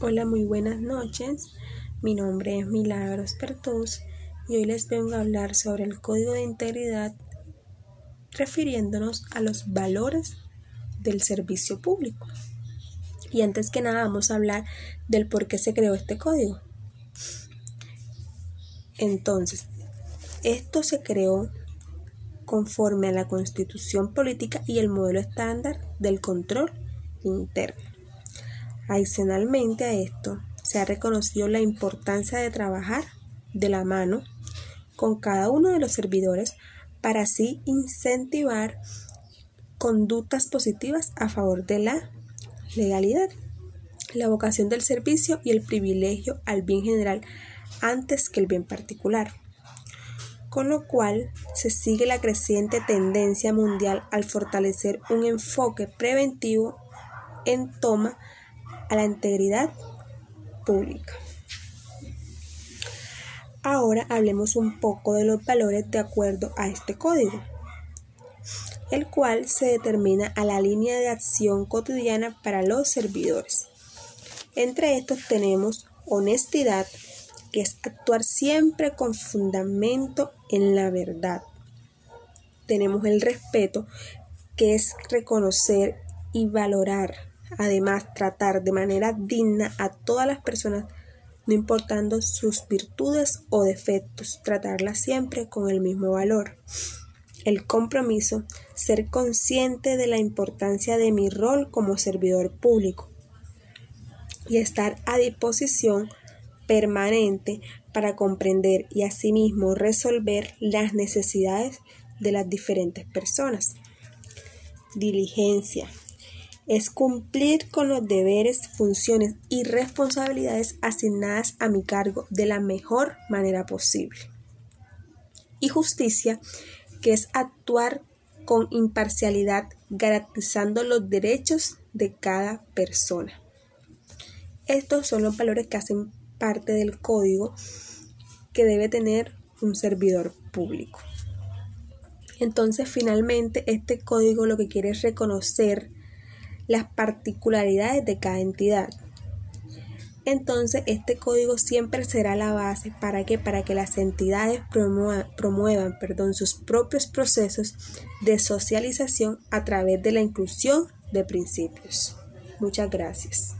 Hola, muy buenas noches. Mi nombre es Milagros Pertus y hoy les vengo a hablar sobre el código de integridad refiriéndonos a los valores del servicio público. Y antes que nada vamos a hablar del por qué se creó este código. Entonces, esto se creó conforme a la constitución política y el modelo estándar del control interno. Adicionalmente a esto, se ha reconocido la importancia de trabajar de la mano con cada uno de los servidores para así incentivar conductas positivas a favor de la legalidad, la vocación del servicio y el privilegio al bien general antes que el bien particular. Con lo cual se sigue la creciente tendencia mundial al fortalecer un enfoque preventivo en toma a la integridad pública. Ahora hablemos un poco de los valores de acuerdo a este código, el cual se determina a la línea de acción cotidiana para los servidores. Entre estos tenemos honestidad, que es actuar siempre con fundamento en la verdad. Tenemos el respeto, que es reconocer y valorar Además, tratar de manera digna a todas las personas, no importando sus virtudes o defectos, tratarlas siempre con el mismo valor. El compromiso, ser consciente de la importancia de mi rol como servidor público y estar a disposición permanente para comprender y asimismo resolver las necesidades de las diferentes personas. Diligencia, es cumplir con los deberes, funciones y responsabilidades asignadas a mi cargo de la mejor manera posible. Y justicia, que es actuar con imparcialidad, garantizando los derechos de cada persona. Estos son los valores que hacen parte del código que debe tener un servidor público. Entonces, finalmente, este código lo que quiere es reconocer las particularidades de cada entidad. Entonces, este código siempre será la base para que, para que las entidades promuevan, perdón, sus propios procesos de socialización a través de la inclusión de principios. Muchas gracias.